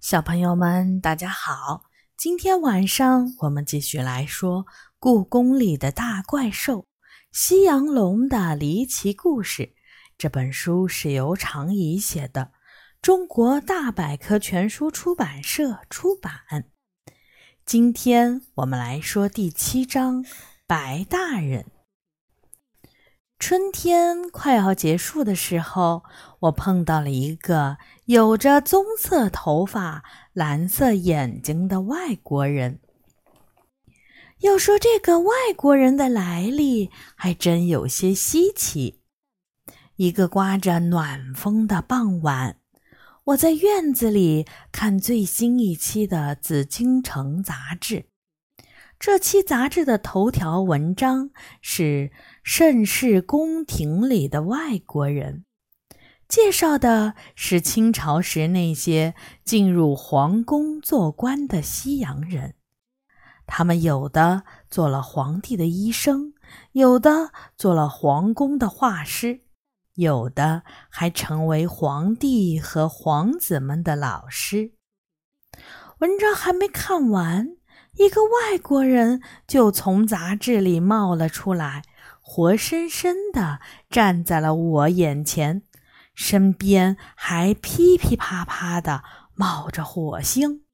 小朋友们，大家好！今天晚上我们继续来说《故宫里的大怪兽——西洋龙的离奇故事》。这本书是由常怡写的，中国大百科全书出版社出版。今天我们来说第七章《白大人》。春天快要结束的时候，我碰到了一个有着棕色头发、蓝色眼睛的外国人。要说这个外国人的来历，还真有些稀奇。一个刮着暖风的傍晚，我在院子里看最新一期的《紫禁城》杂志。这期杂志的头条文章是。盛世宫廷里的外国人，介绍的是清朝时那些进入皇宫做官的西洋人。他们有的做了皇帝的医生，有的做了皇宫的画师，有的还成为皇帝和皇子们的老师。文章还没看完，一个外国人就从杂志里冒了出来。活生生的站在了我眼前，身边还噼噼啪啪的冒着火星。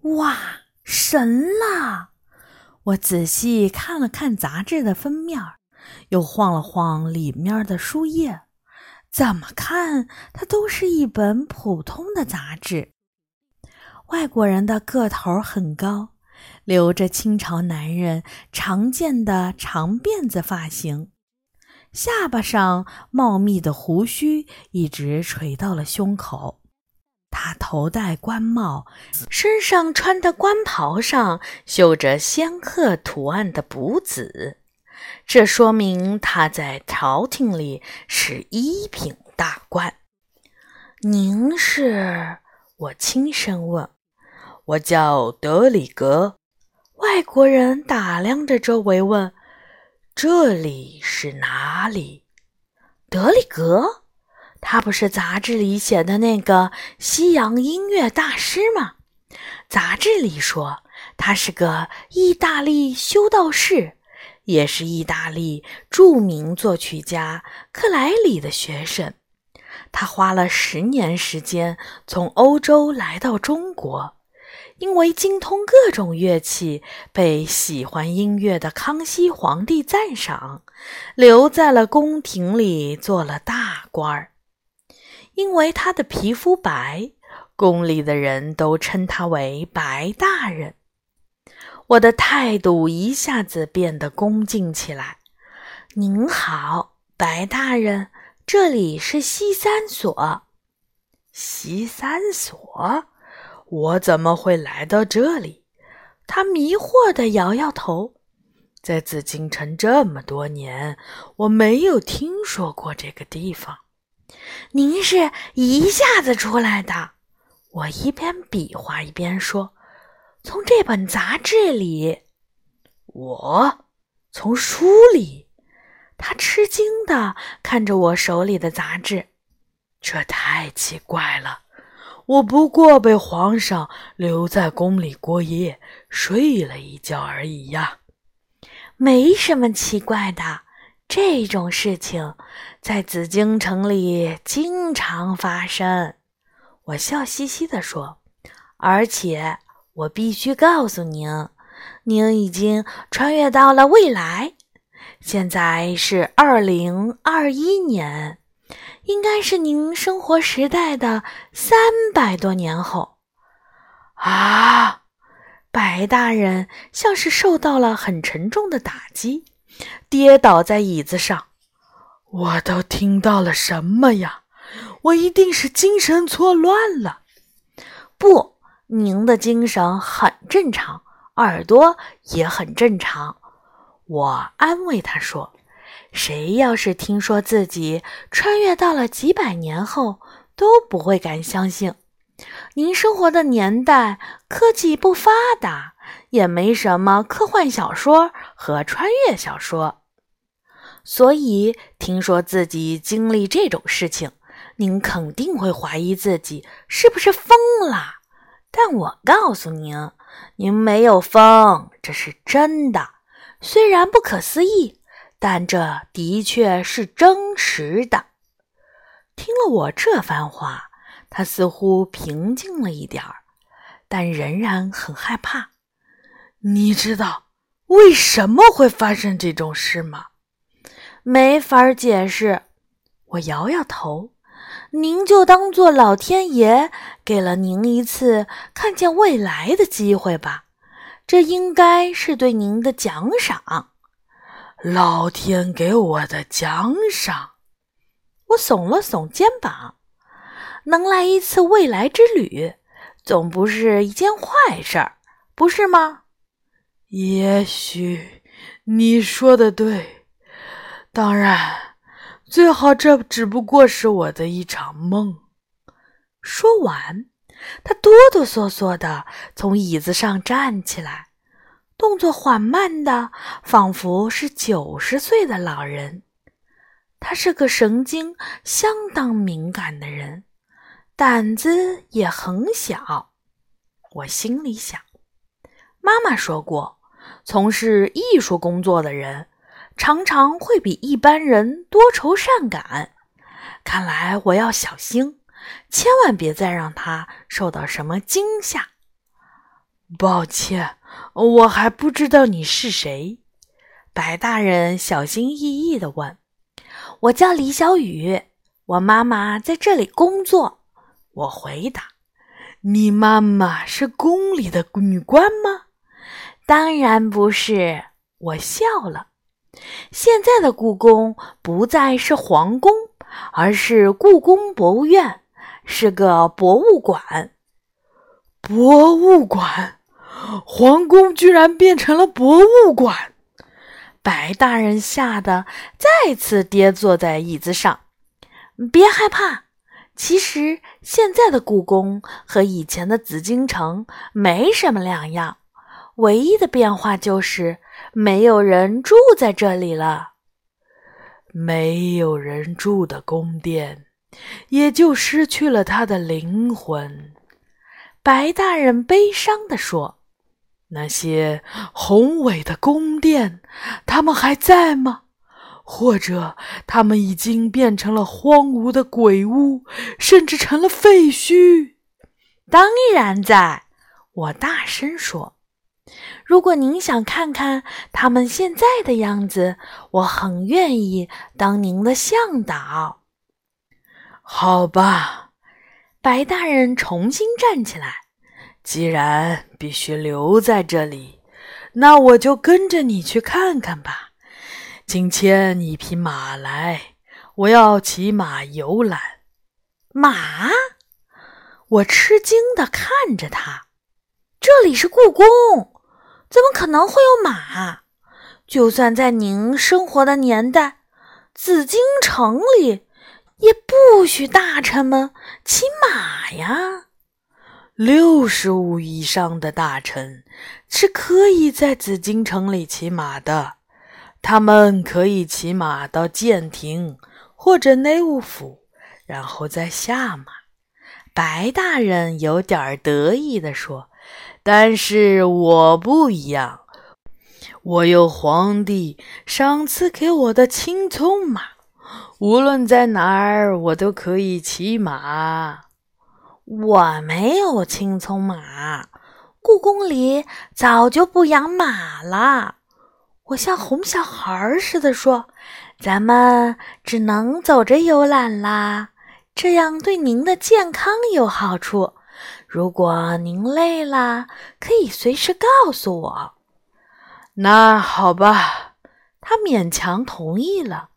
哇，神了！我仔细看了看杂志的封面，又晃了晃里面的书页，怎么看它都是一本普通的杂志。外国人的个头很高。留着清朝男人常见的长辫子发型，下巴上茂密的胡须一直垂到了胸口。他头戴官帽，身上穿的官袍上绣着仙鹤图案的补子，这说明他在朝廷里是一品大官。您是？我轻声问。我叫德里格。外国人打量着周围，问：“这里是哪里？”德里格，他不是杂志里写的那个西洋音乐大师吗？杂志里说他是个意大利修道士，也是意大利著名作曲家克莱里的学生。他花了十年时间从欧洲来到中国。因为精通各种乐器，被喜欢音乐的康熙皇帝赞赏，留在了宫廷里做了大官儿。因为他的皮肤白，宫里的人都称他为白大人。我的态度一下子变得恭敬起来。您好，白大人，这里是西三所。西三所。我怎么会来到这里？他迷惑地摇摇头。在紫禁城这么多年，我没有听说过这个地方。您是一下子出来的？我一边比划一边说：“从这本杂志里。”我从书里。他吃惊地看着我手里的杂志。这太奇怪了。我不过被皇上留在宫里过夜，睡了一觉而已呀，没什么奇怪的。这种事情在紫禁城里经常发生。我笑嘻嘻地说：“而且我必须告诉您，您已经穿越到了未来，现在是二零二一年。”应该是您生活时代的三百多年后，啊！白大人像是受到了很沉重的打击，跌倒在椅子上。我都听到了什么呀？我一定是精神错乱了。不，您的精神很正常，耳朵也很正常。我安慰他说。谁要是听说自己穿越到了几百年后，都不会敢相信。您生活的年代科技不发达，也没什么科幻小说和穿越小说，所以听说自己经历这种事情，您肯定会怀疑自己是不是疯了。但我告诉您，您没有疯，这是真的。虽然不可思议，但这的确是真实的。听了我这番话，他似乎平静了一点儿，但仍然很害怕。你知道为什么会发生这种事吗？没法解释。我摇摇头。您就当做老天爷给了您一次看见未来的机会吧，这应该是对您的奖赏。老天给我的奖赏。我耸了耸肩膀，能来一次未来之旅，总不是一件坏事儿，不是吗？也许你说的对，当然。最好，这只不过是我的一场梦。说完，他哆哆嗦嗦的从椅子上站起来，动作缓慢的，仿佛是九十岁的老人。他是个神经相当敏感的人，胆子也很小。我心里想，妈妈说过，从事艺术工作的人。常常会比一般人多愁善感，看来我要小心，千万别再让他受到什么惊吓。抱歉，我还不知道你是谁。白大人小心翼翼地问：“我叫李小雨，我妈妈在这里工作。”我回答：“你妈妈是宫里的女官吗？”“当然不是。”我笑了。现在的故宫不再是皇宫，而是故宫博物院，是个博物馆。博物馆，皇宫居然变成了博物馆！白大人吓得再次跌坐在椅子上。别害怕，其实现在的故宫和以前的紫禁城没什么两样，唯一的变化就是。没有人住在这里了。没有人住的宫殿，也就失去了它的灵魂。白大人悲伤地说：“那些宏伟的宫殿，他们还在吗？或者，他们已经变成了荒芜的鬼屋，甚至成了废墟？”当然在，我大声说。如果您想看看他们现在的样子，我很愿意当您的向导。好吧，白大人重新站起来。既然必须留在这里，那我就跟着你去看看吧。请牵一匹马来，我要骑马游览。马？我吃惊地看着他。这里是故宫。怎么可能会有马？就算在您生活的年代，紫禁城里也不许大臣们骑马呀。六十五以上的大臣是可以在紫禁城里骑马的，他们可以骑马到剑亭或者内务府，然后再下马。白大人有点得意地说。但是我不一样，我有皇帝赏赐给我的青葱马，无论在哪儿，我都可以骑马。我没有青葱马，故宫里早就不养马了。我像哄小孩似的说：“咱们只能走着游览啦，这样对您的健康有好处。”如果您累了，可以随时告诉我。那好吧，他勉强同意了。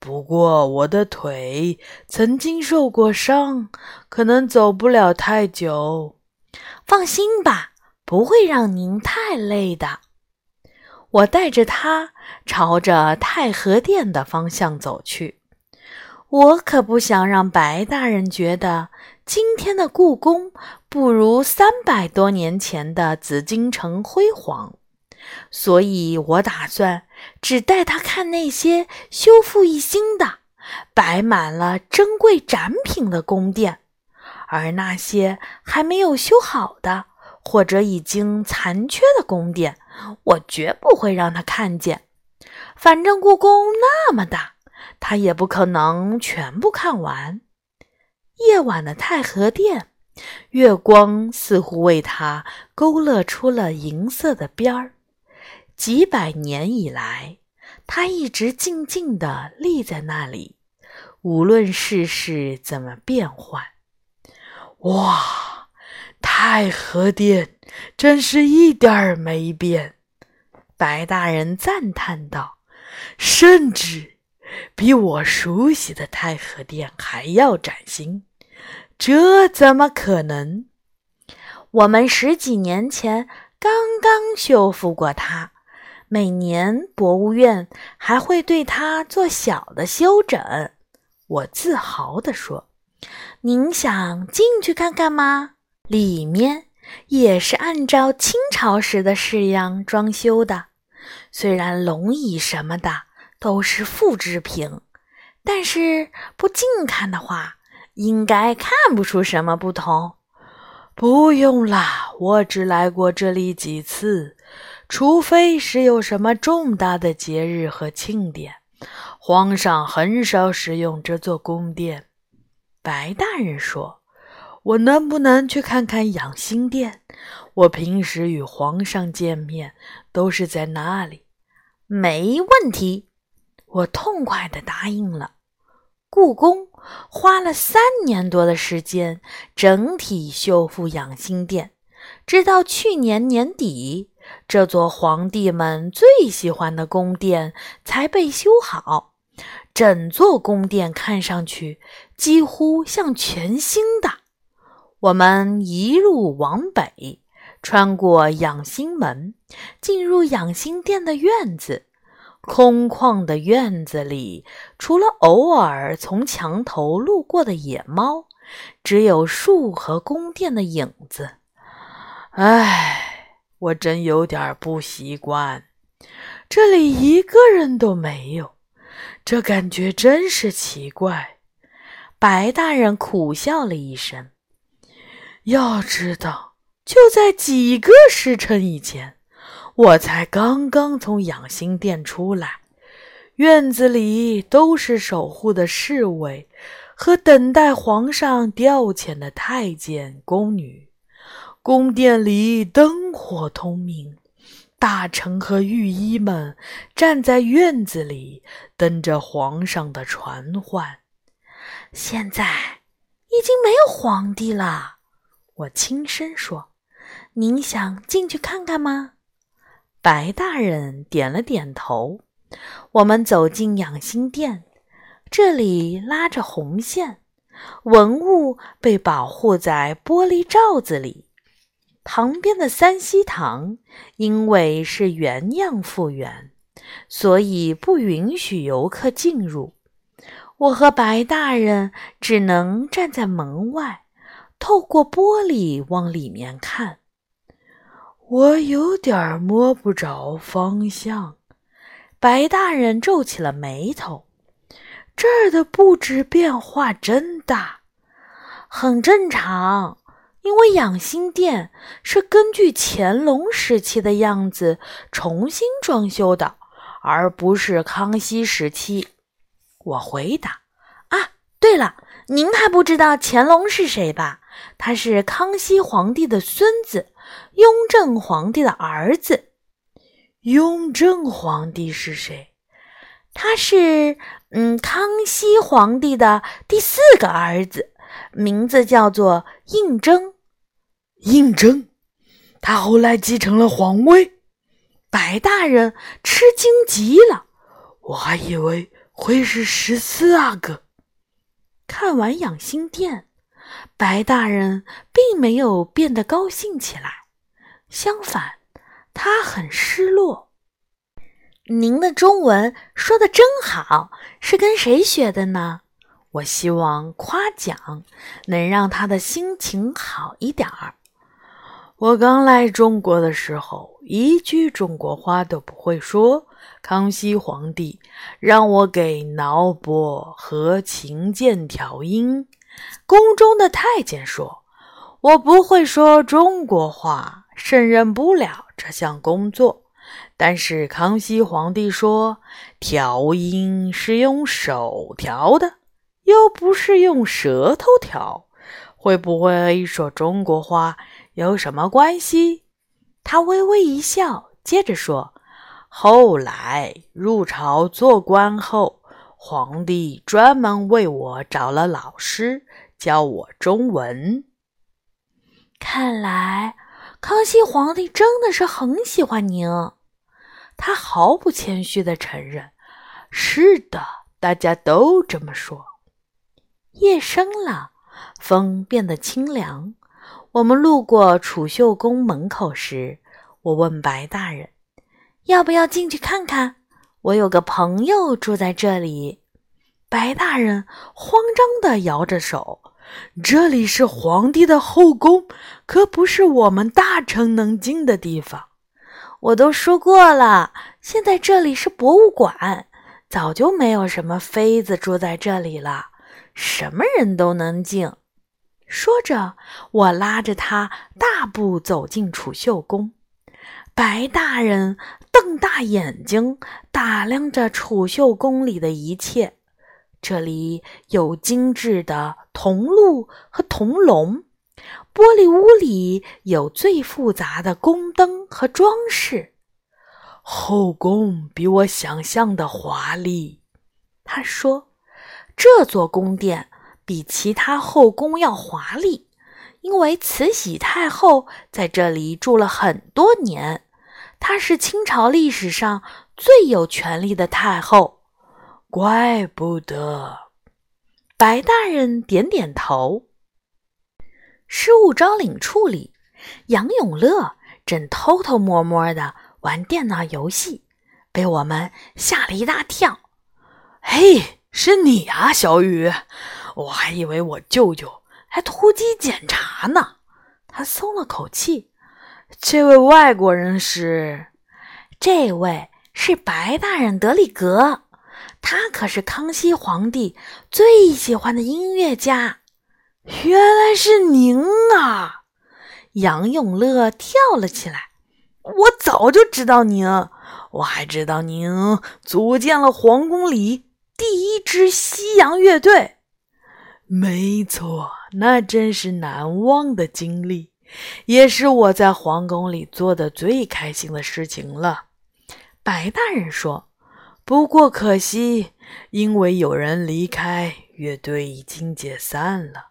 不过我的腿曾经受过伤，可能走不了太久。放心吧，不会让您太累的。我带着他朝着太和殿的方向走去。我可不想让白大人觉得。今天的故宫不如三百多年前的紫禁城辉煌，所以我打算只带他看那些修复一新的、摆满了珍贵展品的宫殿，而那些还没有修好的或者已经残缺的宫殿，我绝不会让他看见。反正故宫那么大，他也不可能全部看完。夜晚的太和殿，月光似乎为他勾勒出了银色的边儿。几百年以来。他一直静静地立在那里，无论世事怎么变换。哇，太和殿真是一点儿没变，白大人赞叹道：“甚至比我熟悉的太和殿还要崭新。这怎么可能？我们十几年前刚刚修复过它。”每年博物院还会对它做小的修整，我自豪地说：“您想进去看看吗？里面也是按照清朝时的式样装修的，虽然龙椅什么的都是复制品，但是不近看的话，应该看不出什么不同。”不用啦，我只来过这里几次。除非是有什么重大的节日和庆典，皇上很少使用这座宫殿。白大人说：“我能不能去看看养心殿？我平时与皇上见面都是在那里。”没问题，我痛快地答应了。故宫花了三年多的时间整体修复养心殿，直到去年年底。这座皇帝们最喜欢的宫殿才被修好，整座宫殿看上去几乎像全新的。我们一路往北，穿过养心门，进入养心殿的院子。空旷的院子里，除了偶尔从墙头路过的野猫，只有树和宫殿的影子。唉。我真有点不习惯，这里一个人都没有，这感觉真是奇怪。白大人苦笑了一声。要知道，就在几个时辰以前，我才刚刚从养心殿出来，院子里都是守护的侍卫和等待皇上调遣的太监宫女。宫殿里灯火通明，大臣和御医们站在院子里等着皇上的传唤。现在已经没有皇帝了，我轻声说：“您想进去看看吗？”白大人点了点头。我们走进养心殿，这里拉着红线，文物被保护在玻璃罩子里。旁边的三希堂，因为是原样复原，所以不允许游客进入。我和白大人只能站在门外，透过玻璃往里面看。我有点摸不着方向。白大人皱起了眉头。这儿的布置变化真大，很正常。因为养心殿是根据乾隆时期的样子重新装修的，而不是康熙时期。我回答：“啊，对了，您还不知道乾隆是谁吧？他是康熙皇帝的孙子，雍正皇帝的儿子。雍正皇帝是谁？他是……嗯，康熙皇帝的第四个儿子。”名字叫做胤禛，胤禛，他后来继承了皇位。白大人吃惊极了，我还以为会是十四阿哥。看完养心殿，白大人并没有变得高兴起来，相反，他很失落。您的中文说的真好，是跟谁学的呢？我希望夸奖能让他的心情好一点儿。我刚来中国的时候，一句中国话都不会说。康熙皇帝让我给脑波和琴键调音。宫中的太监说：“我不会说中国话，胜任不了这项工作。”但是康熙皇帝说：“调音是用手调的，又不是用舌头调，会不会说中国话有什么关系？”他微微一笑，接着说。后来入朝做官后，皇帝专门为我找了老师教我中文。看来康熙皇帝真的是很喜欢您。他毫不谦虚的承认：“是的，大家都这么说。”夜深了，风变得清凉。我们路过储秀宫门口时，我问白大人。要不要进去看看？我有个朋友住在这里。白大人慌张地摇着手：“这里是皇帝的后宫，可不是我们大臣能进的地方。”我都说过了，现在这里是博物馆，早就没有什么妃子住在这里了，什么人都能进。说着，我拉着他大步走进储秀宫。白大人。瞪大眼睛打量着储秀宫里的一切，这里有精致的铜鹿和铜龙，玻璃屋里有最复杂的宫灯和装饰。后宫比我想象的华丽，他说：“这座宫殿比其他后宫要华丽，因为慈禧太后在这里住了很多年。”她是清朝历史上最有权力的太后，怪不得。白大人点点头。失物招领处里，杨永乐正偷偷摸摸的玩电脑游戏，被我们吓了一大跳。嘿，是你啊，小雨！我还以为我舅舅还突击检查呢。他松了口气。这位外国人是，这位是白大人德里格，他可是康熙皇帝最喜欢的音乐家。原来是您啊！杨永乐跳了起来。我早就知道您，我还知道您组建了皇宫里第一支西洋乐队。没错，那真是难忘的经历。也是我在皇宫里做的最开心的事情了，白大人说。不过可惜，因为有人离开，乐队已经解散了。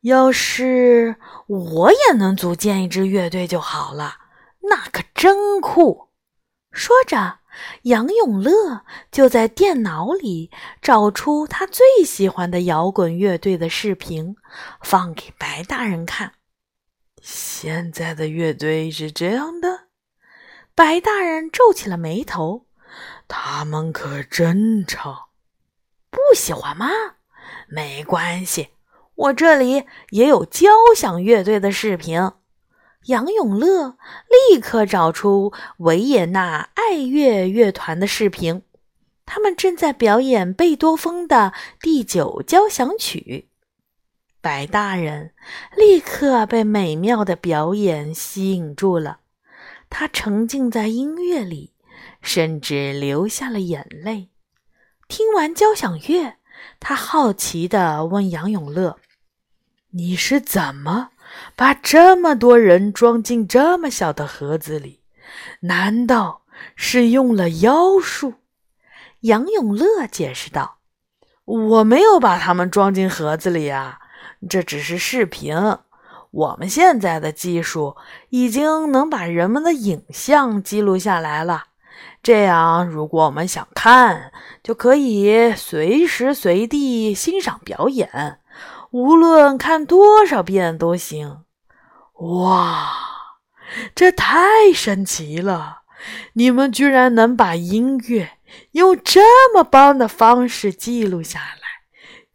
要是我也能组建一支乐队就好了，那可真酷。说着，杨永乐就在电脑里找出他最喜欢的摇滚乐队的视频，放给白大人看。现在的乐队是这样的，白大人皱起了眉头。他们可真吵，不喜欢吗？没关系，我这里也有交响乐队的视频。杨永乐立刻找出维也纳爱乐乐团的视频，他们正在表演贝多芬的第九交响曲。白大人立刻被美妙的表演吸引住了，他沉浸在音乐里，甚至流下了眼泪。听完交响乐，他好奇地问杨永乐：“你是怎么把这么多人装进这么小的盒子里？难道是用了妖术？”杨永乐解释道：“我没有把他们装进盒子里啊。”这只是视频，我们现在的技术已经能把人们的影像记录下来了。这样，如果我们想看，就可以随时随地欣赏表演，无论看多少遍都行。哇，这太神奇了！你们居然能把音乐用这么棒的方式记录下来。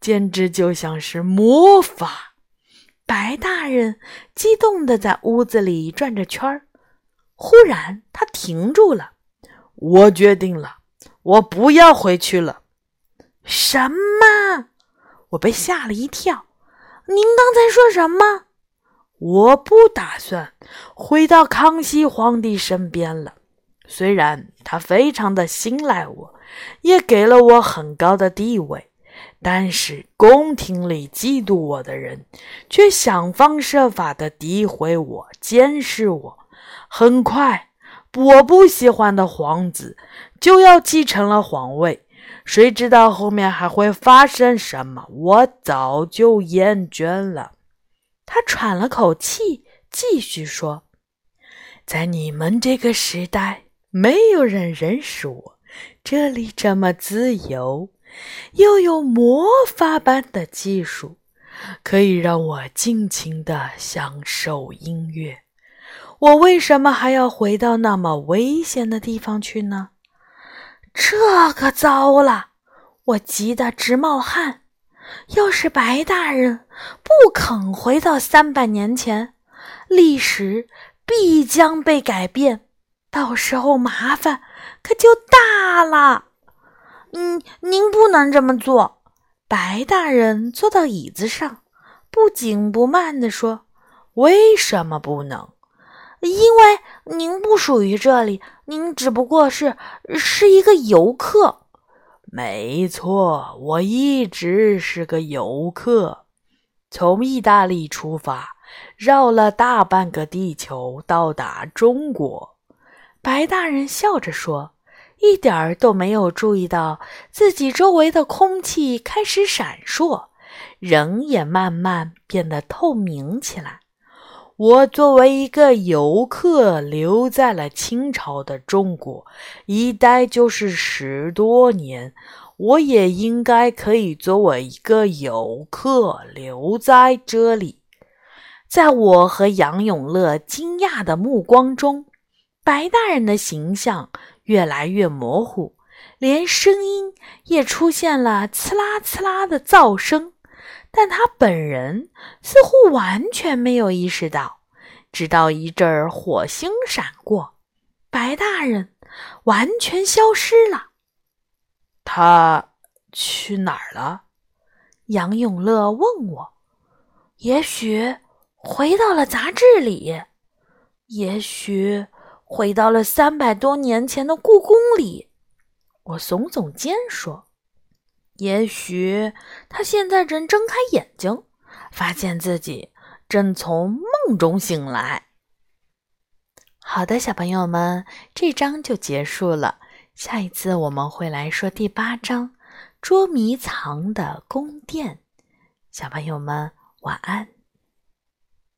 简直就像是魔法！白大人激动地在屋子里转着圈儿。忽然他停住了。我决定了，我不要回去了。什么？我被吓了一跳。您刚才说什么？我不打算回到康熙皇帝身边了。虽然他非常的信赖我，也给了我很高的地位，但是宫廷里嫉妒我的人却想方设法的诋毁我、监视我。很快。我不喜欢的皇子就要继承了皇位，谁知道后面还会发生什么？我早就厌倦了。他喘了口气，继续说：“在你们这个时代，没有人认识我。这里这么自由，又有魔法般的技术，可以让我尽情的享受音乐。”我为什么还要回到那么危险的地方去呢？这可糟了！我急得直冒汗。要是白大人不肯回到三百年前，历史必将被改变，到时候麻烦可就大了。嗯，您不能这么做。白大人坐到椅子上，不紧不慢地说：“为什么不能？”因为您不属于这里，您只不过是是一个游客。没错，我一直是个游客，从意大利出发，绕了大半个地球，到达中国。白大人笑着说，一点儿都没有注意到自己周围的空气开始闪烁，人也慢慢变得透明起来。我作为一个游客留在了清朝的中国，一待就是十多年，我也应该可以作为一个游客留在这里。在我和杨永乐惊讶的目光中，白大人的形象越来越模糊，连声音也出现了“呲啦呲啦”的噪声。但他本人似乎完全没有意识到，直到一阵火星闪过，白大人完全消失了。他去哪儿了？杨永乐问我。也许回到了杂志里，也许回到了三百多年前的故宫里。我耸耸肩说。也许他现在正睁开眼睛，发现自己正从梦中醒来。好的，小朋友们，这章就结束了。下一次我们会来说第八章《捉迷藏的宫殿》。小朋友们，晚安。